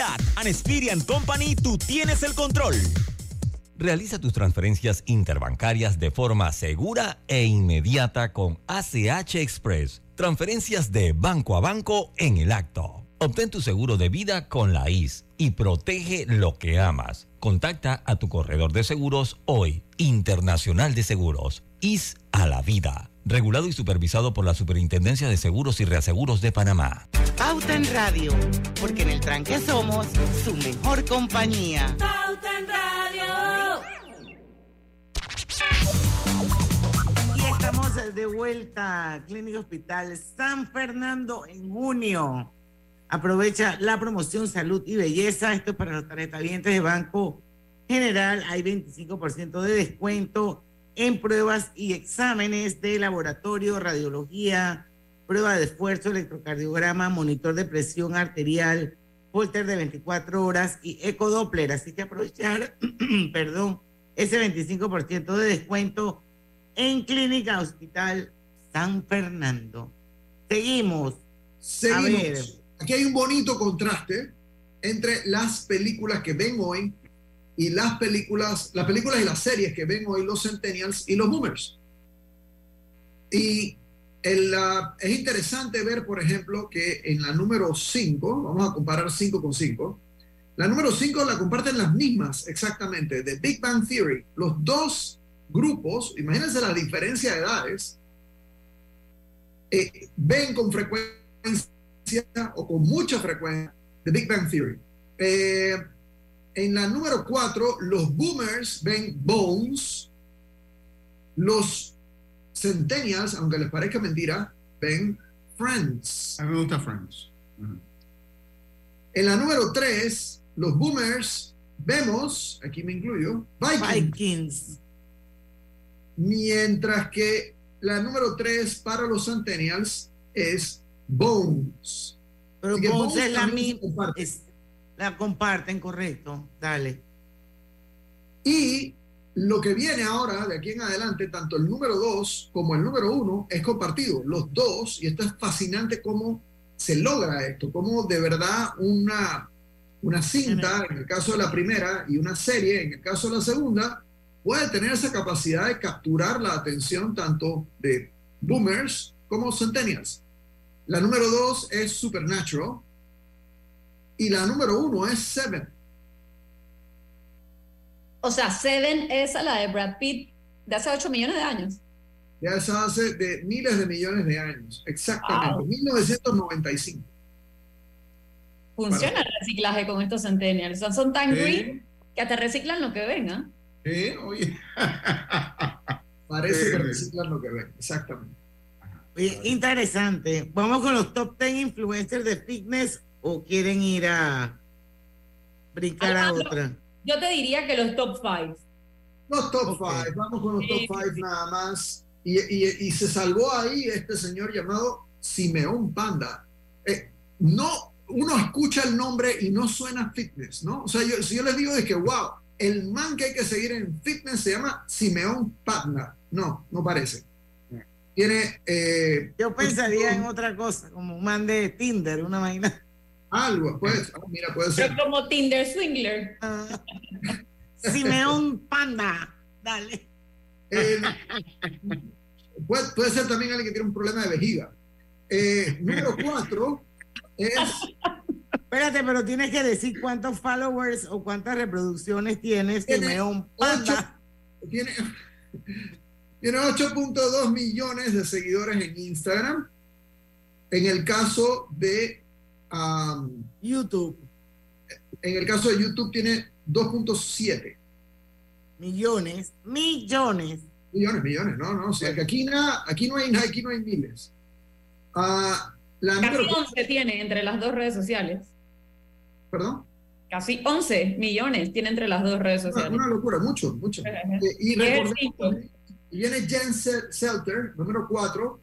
An Company, tú tienes el control. Realiza tus transferencias interbancarias de forma segura e inmediata con ACH Express. Transferencias de banco a banco en el acto. Obtén tu seguro de vida con la IS y protege lo que amas. Contacta a tu corredor de seguros hoy, Internacional de Seguros. IS a la vida regulado y supervisado por la Superintendencia de Seguros y Reaseguros de Panamá. Pauta en Radio, porque en el tranque somos su mejor compañía. Pauta en Radio. Y estamos de vuelta, Clínica Hospital San Fernando en junio. Aprovecha la promoción Salud y Belleza. Esto es para los tarjetavientes de Banco General. Hay 25% de descuento en pruebas y exámenes de laboratorio, radiología, prueba de esfuerzo, electrocardiograma, monitor de presión arterial, holter de 24 horas y ecodoppler. Así que aprovechar, perdón, ese 25% de descuento en Clínica Hospital San Fernando. Seguimos. Seguimos. Aquí hay un bonito contraste entre las películas que ven hoy y las películas, las películas y las series que ven hoy los centennials y los boomers. Y es interesante ver, por ejemplo, que en la número 5, vamos a comparar 5 con 5, la número 5 la comparten las mismas exactamente, de Big Bang Theory. Los dos grupos, imagínense la diferencia de edades, eh, ven con frecuencia o con mucha frecuencia de Big Bang Theory. Eh, en la número 4, los boomers ven Bones. Los centennials, aunque les parezca mentira, ven Friends. A mí me gusta Friends. En la número 3, los boomers vemos, aquí me incluyo, Vikings. Mientras que la número 3 para los centennials es Bones. Pero Bones es la misma. es- La comparten, correcto. Dale. Y lo que viene ahora, de aquí en adelante, tanto el número 2 como el número 1 es compartido. Los dos, y esto es fascinante cómo se logra esto, cómo de verdad una, una cinta, en el caso de la primera, y una serie, en el caso de la segunda, puede tener esa capacidad de capturar la atención tanto de boomers como centennials. La número 2 es Supernatural y la número 1 es Seven. O sea, Seven es a la de Brad Pitt de hace 8 millones de años. Ya eso hace de miles de millones de años. Exactamente. Wow. 1995. Funciona el reciclaje con estos centennials. O sea, son tan green que hasta reciclan lo que venga. Sí, oye. Parece que reciclan lo que ven. Exactamente. Oye, interesante. Vamos con los top 10 influencers de fitness o quieren ir a brincar a otra. Yo te diría que los top 5. Los top 5. Vamos con los top 5 nada más. Y, y- y se salvó ahí este señor llamado Simeón Panda. Eh, no, uno escucha el nombre y no suena fitness, ¿no? O sea, yo, si yo les digo de que, wow, el man que hay que seguir en fitness se llama Simeón Panda. No, no parece. Tiene. eh, Yo pensaría en otra cosa, como un man de Tinder, una vaina. Algo, pues. ah, mira, puede ser. Pero como Tinder Swingler. Simeón Panda. Dale. Eh, puede, puede ser también alguien que tiene un problema de vejiga. Eh, número 4 es. Espérate, pero tienes que decir cuántos followers o cuántas reproducciones tienes Tiene Simeón Panda. Tiene, tiene 8.2 millones de seguidores en Instagram. En el caso de um, YouTube. En el caso de YouTube tiene 2.7. Millones, millones. Millones, millones, no, no. O sea, que aquí, nada, aquí, no hay, aquí no hay miles. Ah, la Casi número 11 tiene entre las dos redes sociales. ¿Perdón? Casi 11 millones tiene entre las dos redes sociales. una locura, mucho, mucho. Eh, y recordemos viene Jen Sel- Selter, número 4,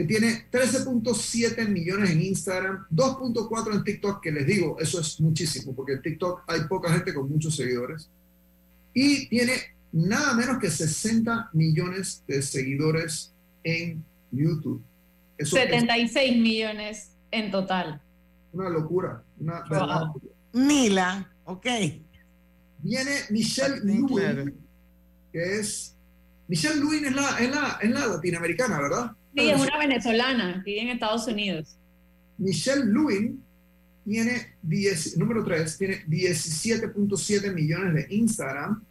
que tiene 13.7 millones en Instagram, 2.4 en TikTok, que les digo, eso es muchísimo, porque en TikTok hay poca gente con muchos seguidores. Y tiene nada menos que 60 millones de seguidores en YouTube. Eso es 76 millones en total. una locura, una verdad. Mila, ok. Viene Michelle Lewin, claro. que es... Michelle Lewin es la, es la, es la latinoamericana, ¿verdad? Sí, es una venezolana vive en Estados Unidos. Michelle Lewin tiene 10, número 3, tiene 17.7 millones de Instagram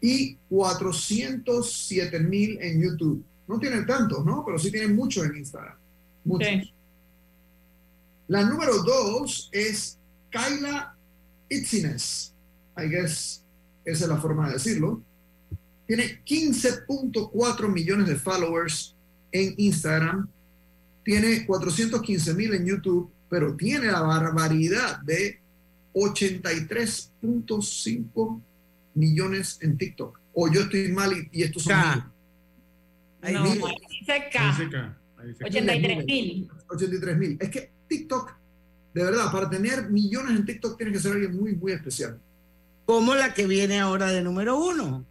y 407 mil en YouTube. No tiene tantos, ¿no? Pero sí tiene muchos en Instagram. Muchos. La número 2 es Kyla Itzines. I guess esa es la forma de decirlo. Tiene 15.4 millones de followers en Instagram. Tiene 415 mil en YouTube, pero tiene la barbaridad de 83.5 millones en TikTok. O yo estoy mal y, y estos son K. miles. No, ahí dice K. 83 mil. 83 mil. Es que TikTok, de verdad, para tener millones en TikTok tienes que ser alguien muy, muy especial. Como la que viene ahora de número uno.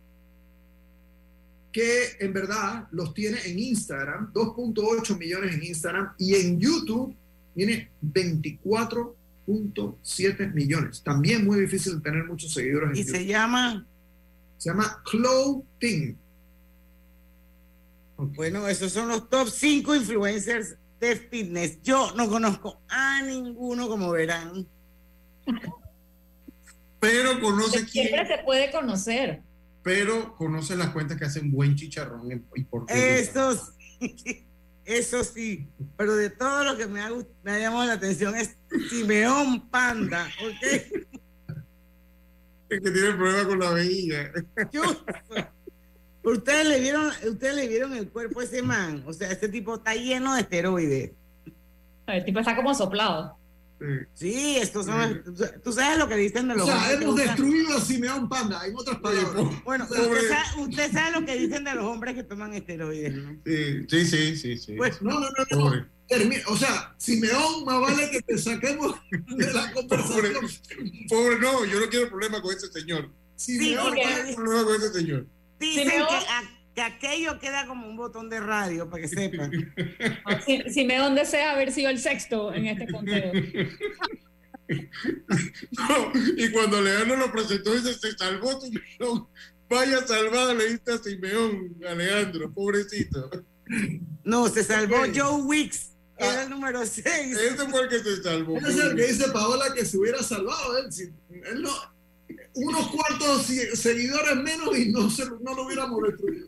Que en verdad los tiene en Instagram, 2.8 millones en Instagram y en YouTube tiene 24.7 millones. También muy difícil tener muchos seguidores en Y YouTube. se llama. Se llama Clothing. Bueno, esos son los top 5 influencers de fitness. Yo no conozco a ninguno, como verán. Pero conoce quién, Siempre se puede conocer. Pero conoce las cuentas que hacen buen chicharrón en- y por qué. Eso sí, eso sí. Pero de todo lo que me ha, me ha llamado la atención es Simeón Panda. ¿ok? El que tiene problema con la vejiga. Ustedes le vieron, ustedes le vieron el cuerpo a ese man. O sea, este tipo está lleno de esteroides. El tipo está como soplado. Sí, estos son. Tú sabes lo que dicen de los. O sea, hombres hemos usan- destruido a Simeón Panda, en otras palabras. Bueno, usted sabe, usted sabe lo que dicen de los hombres que toman esteroides, ¿no? Sí, sí, sí, sí. sí. Pues, No, no, no, no. O sea, Simeón, más vale que te saquemos de la conversación. Pobre, no, yo no quiero problema con ese señor. Simeón, no quiero problema con ese señor. Dicen Simeón- que, a- que aquello queda como un botón de radio, para que sepan. Si, Simeón desea haber sido el sexto en este conteo. No, y cuando Leandro lo presentó, dice, se salvó Simeón. Vaya salvada le diste a Simeón, Alejandro, pobrecito. No, se salvó. Joe Wicks, que era el número 6. Ese fue el que se salvó. Ese es el que dice Paola que se hubiera salvado. Él, si- él no, unos cuantos si- seguidores menos y no, se, no lo hubiéramos destruido.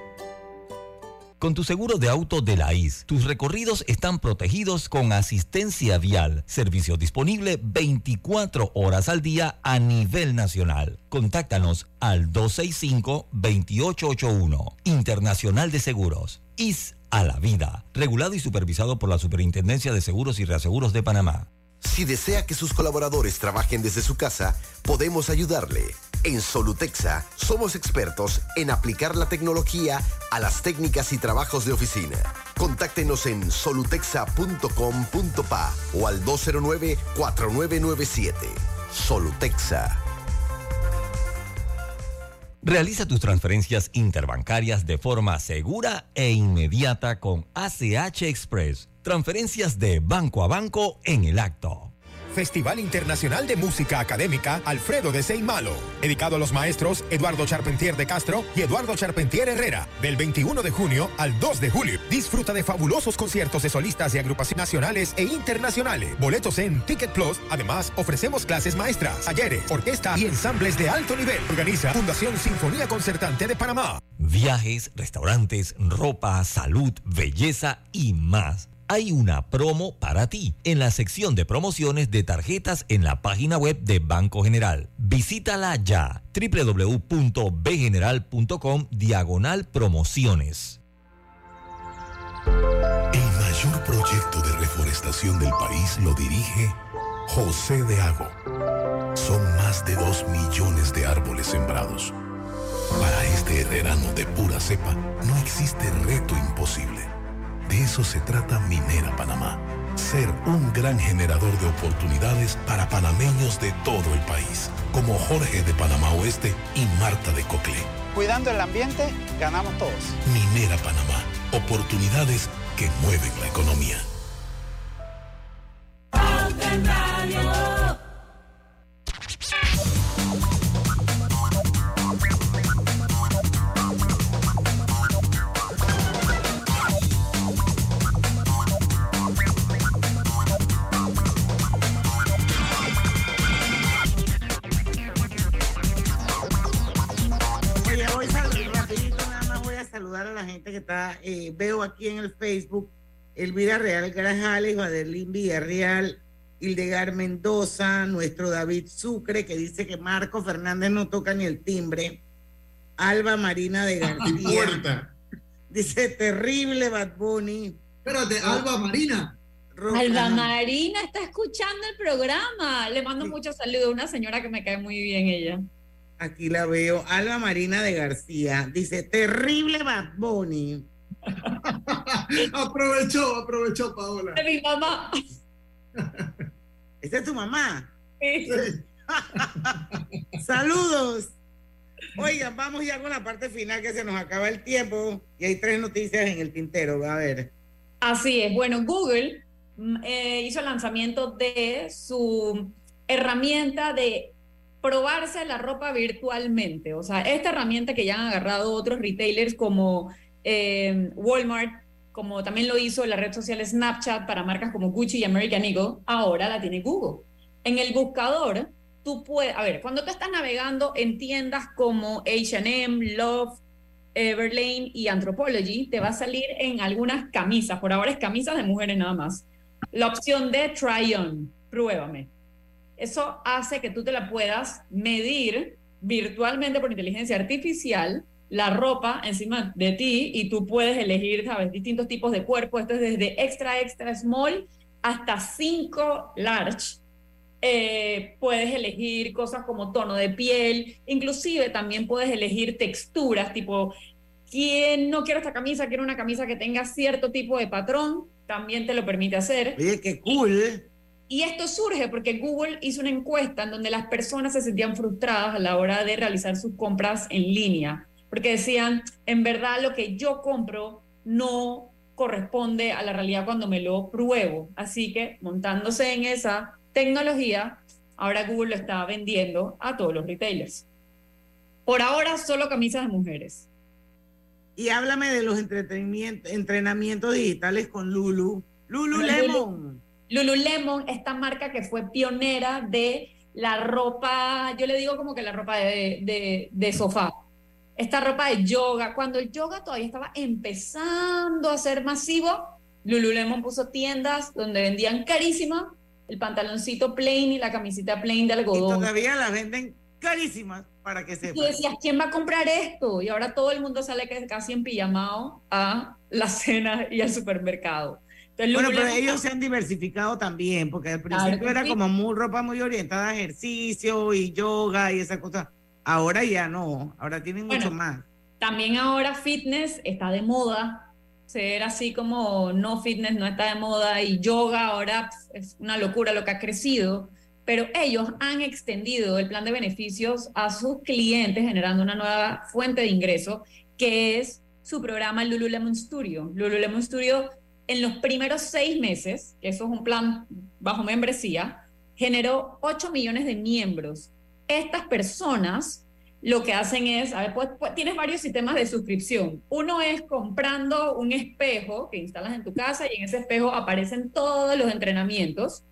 Con tu seguro de auto de la IS, tus recorridos están protegidos con asistencia vial, servicio disponible 24 horas al día a nivel nacional. Contáctanos al 265-2881, Internacional de Seguros. IS a la vida, regulado y supervisado por la Superintendencia de Seguros y Reaseguros de Panamá. Si desea que sus colaboradores trabajen desde su casa, podemos ayudarle. En Solutexa somos expertos en aplicar la tecnología a las técnicas y trabajos de oficina. Contáctenos en solutexa.com.pa o al 209-4997. Solutexa. Realiza tus transferencias interbancarias de forma segura e inmediata con ACH Express. Transferencias de banco a banco en el acto. Festival Internacional de Música Académica Alfredo de Seymalo, dedicado a los maestros Eduardo Charpentier de Castro y Eduardo Charpentier Herrera, del 21 de junio al 2 de julio. Disfruta de fabulosos conciertos de solistas y agrupaciones nacionales e internacionales. Boletos en Ticket Plus. Además, ofrecemos clases maestras, talleres, orquesta y ensambles de alto nivel. Organiza Fundación Sinfonía Concertante de Panamá. Viajes, restaurantes, ropa, salud, belleza y más. Hay una promo para ti en la sección de promociones de tarjetas en la página web de Banco General. Visítala ya www.bgeneral.com diagonal promociones. El mayor proyecto de reforestación del país lo dirige José de Ago. Son más de dos millones de árboles sembrados. Para este herrerano de pura cepa, no existe reto imposible. De eso se trata Minera Panamá. Ser un gran generador de oportunidades para panameños de todo el país, como Jorge de Panamá Oeste y Marta de Coclé. Cuidando el ambiente, ganamos todos. Minera Panamá. Oportunidades que mueven la economía. Saludar a la gente que está, eh, veo aquí en el Facebook, Elvira Real Grajales, Adelín Villarreal, Hildegard Mendoza, nuestro David Sucre, que dice que Marco Fernández no toca ni el timbre, Alba Marina de García, dice terrible Bad Bunny, Espérate, Alba Marina. Alba Marina está escuchando el programa. Le mando muchos saludos a una señora que me cae muy bien ella. Aquí la veo. Alba Marina de García. Dice, terrible Bad Bunny. aprovechó, aprovechó Paola. De mi mamá. ¿Esta es tu mamá? Sí. Saludos. Oigan, vamos ya con la parte final que se nos acaba el tiempo y hay tres noticias en el tintero. A ver. Así es. Bueno, Google mm, eh, hizo el lanzamiento de su herramienta de probarse la ropa virtualmente. O sea, esta herramienta que ya han agarrado otros retailers como eh, Walmart, como también lo hizo la red social Snapchat para marcas como Gucci y American Eagle, ahora la tiene Google. En el buscador, tú puedes, a ver, cuando tú estás navegando en tiendas como HM, Love, Everlane y Anthropology, te va a salir en algunas camisas, por ahora es camisas de mujeres nada más, la opción de try on, pruébame. Eso hace que tú te la puedas medir virtualmente por inteligencia artificial la ropa encima de ti y tú puedes elegir, ¿sabes? Distintos tipos de cuerpo. Esto es desde extra, extra small hasta 5 large. Eh, puedes elegir cosas como tono de piel, inclusive también puedes elegir texturas, tipo, ¿quién no quiere esta camisa? Quiere una camisa que tenga cierto tipo de patrón, también te lo permite hacer. Oye, qué cool. Y esto surge porque Google hizo una encuesta en donde las personas se sentían frustradas a la hora de realizar sus compras en línea porque decían, en verdad lo que yo compro no corresponde a la realidad cuando me lo pruebo. Así que montándose en esa tecnología, ahora Google lo está vendiendo a todos los retailers. Por ahora solo camisas de mujeres. Y háblame de los entrenamientos digitales con Lulu. Lululemon. Lululemon, esta marca que fue pionera de la ropa, yo le digo como que la ropa de, de sofá esta ropa de yoga. Cuando el yoga todavía estaba empezando a ser masivo, Lululemon puso tiendas donde vendían carísimas el pantaloncito plain y la camiseta plain de algodón. Y todavía la venden carísimas para que sepan. Y decías, ¿quién va a comprar esto? Y ahora todo el mundo sale casi en pijamado a la cena y al supermercado. Bueno, pero ellos se han diversificado también, porque al principio era como muy, ropa muy orientada a ejercicio y yoga y esas cosas Ahora ya no, ahora tienen mucho más. También ahora fitness está de moda. Ser así como no fitness no está de moda y yoga ahora es una locura lo que ha crecido. Pero ellos han extendido el plan de beneficios a sus clientes generando una nueva fuente de ingreso que es su programa Lululemon Studio. Lululemon Studio en los primeros seis meses, que eso es un plan bajo membresía, generó 8 millones de miembros estas personas lo que hacen es, a ver, pues, pues, tienes varios sistemas de suscripción. Uno es comprando un espejo que instalas en tu casa y en ese espejo aparecen todos los entrenamientos.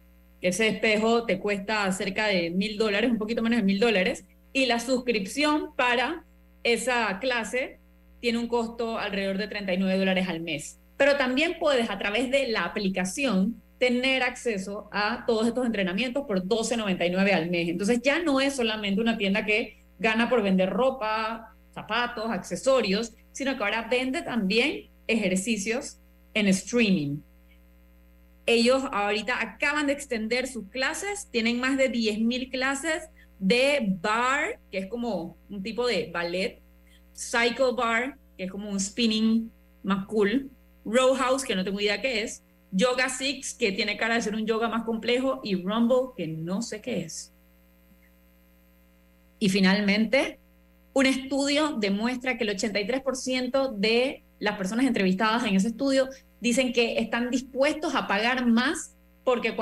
Ese espejo te cuesta cerca de mil dólares, un poquito menos de mil dólares, y la suscripción para esa clase tiene un costo alrededor de 39 dólares al mes. Pero también puedes a través de la aplicación tener acceso a todos estos entrenamientos por 12.99 al mes. Entonces ya no es solamente una tienda que gana por vender ropa, zapatos, accesorios, sino que ahora vende también ejercicios en streaming. Ellos ahorita acaban de extender sus clases, tienen más de 10.000 clases de bar, que es como un tipo de ballet, cycle bar, que es como un spinning más cool, row house, que no tengo idea qué es, Yoga Six, que tiene cara de ser un yoga más complejo, y Rumble, que no sé qué es. Y finalmente, un estudio demuestra que el 83% de las personas entrevistadas en ese estudio dicen que están dispuestos a pagar más porque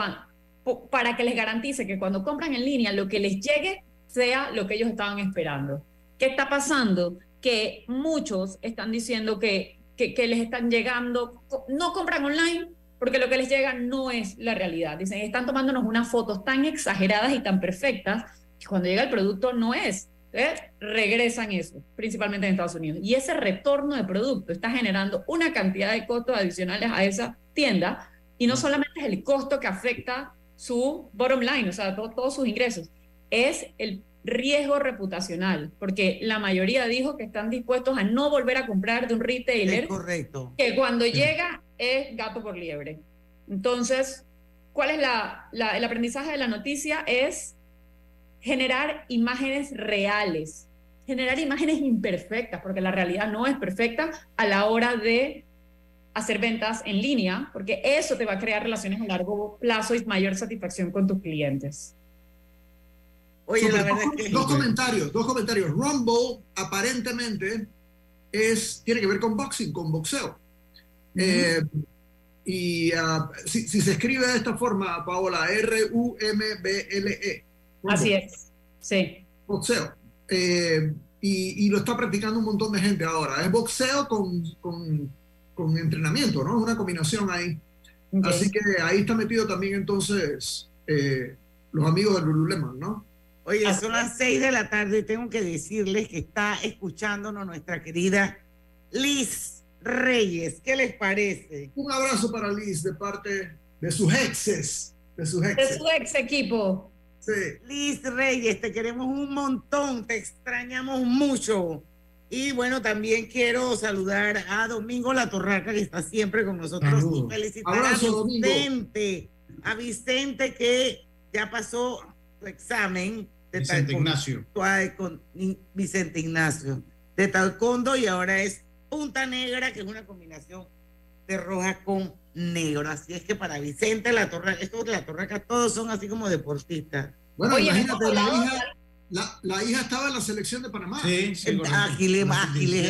para que les garantice que cuando compran en línea lo que les llegue sea lo que ellos estaban esperando. ¿Qué está pasando? Que muchos están diciendo que, que, que les están llegando, no compran online porque lo que les llega no es la realidad. Dicen, están tomándonos unas fotos tan exageradas y tan perfectas que cuando llega el producto no es. regresan eso, principalmente en Estados Unidos. Y ese retorno de producto está generando una cantidad de costos adicionales a esa tienda y no solamente es el costo que afecta su bottom line, o sea, todos sus ingresos, es el riesgo reputacional, porque la mayoría dijo que están dispuestos a no volver a comprar de un retailer. correcto. Que cuando llega es gato por liebre. Entonces, ¿cuál es la, el aprendizaje de la noticia? Es generar imágenes reales, generar imágenes imperfectas, porque la realidad no es perfecta a la hora de hacer ventas en línea, porque eso te va a crear relaciones a largo plazo y mayor satisfacción con tus clientes. Oye, la verdad es que... Dos comentarios, dos comentarios. Rumble aparentemente es, tiene que ver con boxing, con boxeo. Eh, y ah, si, se escribe de esta forma, Paola, R-U-M-B-L-E. Así es, sí. Boxeo. Eh, y, lo está practicando un montón de gente ahora. Es boxeo con, con, con entrenamiento, ¿no? Es una combinación ahí. Así que ahí está metido también entonces eh, los amigos de Lululemon, ¿no? Oye, son las seis de la tarde y tengo que decirles que está escuchándonos nuestra querida Liz Reyes. ¿Qué les parece? Un abrazo para Liz de parte de sus exes. De sus exes. De su ex equipo. Sí. Liz Reyes, te queremos un montón, te extrañamos mucho. Y bueno, también quiero saludar a Domingo La Torraca, que está siempre con nosotros. Y felicitar a Vicente, a Vicente que ya pasó su examen Vicente Ignacio. Con Vicente Ignacio de Talcondo y ahora es Punta Negra, que es una combinación de roja con negro. Así es que para Vicente La Torraca, estos de La Torraca, todos son así como deportistas. Bueno, imagínate, la hija, la, hija estaba en la selección de Panamá. Sí, sí Aquí le,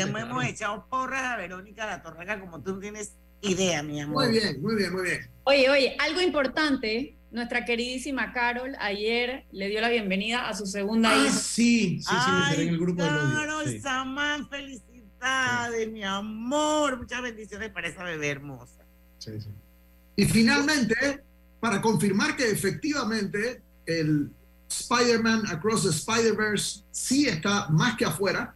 hemos echado porras a Verónica La Torraca, como tú no tienes idea, mi amor. Muy bien, muy bien, muy bien. Oye, oye, algo importante nuestra queridísima Carol ayer le dio la bienvenida a su segunda ah, hija. Sí, sí, sí, me en el grupo de Carol Samán, felicidades, mi amor. Muchas bendiciones para esa bebé hermosa. Sí, sí. Y finalmente, para confirmar que efectivamente el Spider-Man Across the Spider-Verse sí está más que afuera,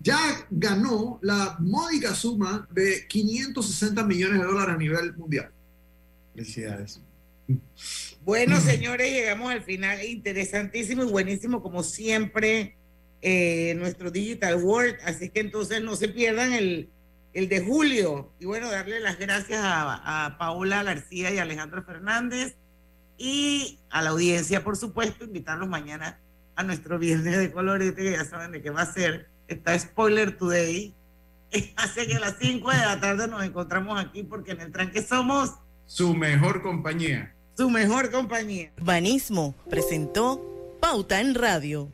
ya ganó la módica suma de 560 millones de dólares a nivel mundial. Felicidades. Bueno, señores, llegamos al final. Interesantísimo y buenísimo, como siempre, eh, nuestro Digital World. Así que entonces no se pierdan el, el de julio. Y bueno, darle las gracias a, Paola García y Alejandro Fernández. Y a la audiencia, por supuesto, invitarlos mañana a nuestro viernes de colorete, que ya saben de qué va a ser. Está Spoiler Today. Hace que a las 5 de la tarde nos encontramos aquí porque en el tranque somos su mejor compañía. Su mejor compañía. Banismo presentó Pauta en Radio.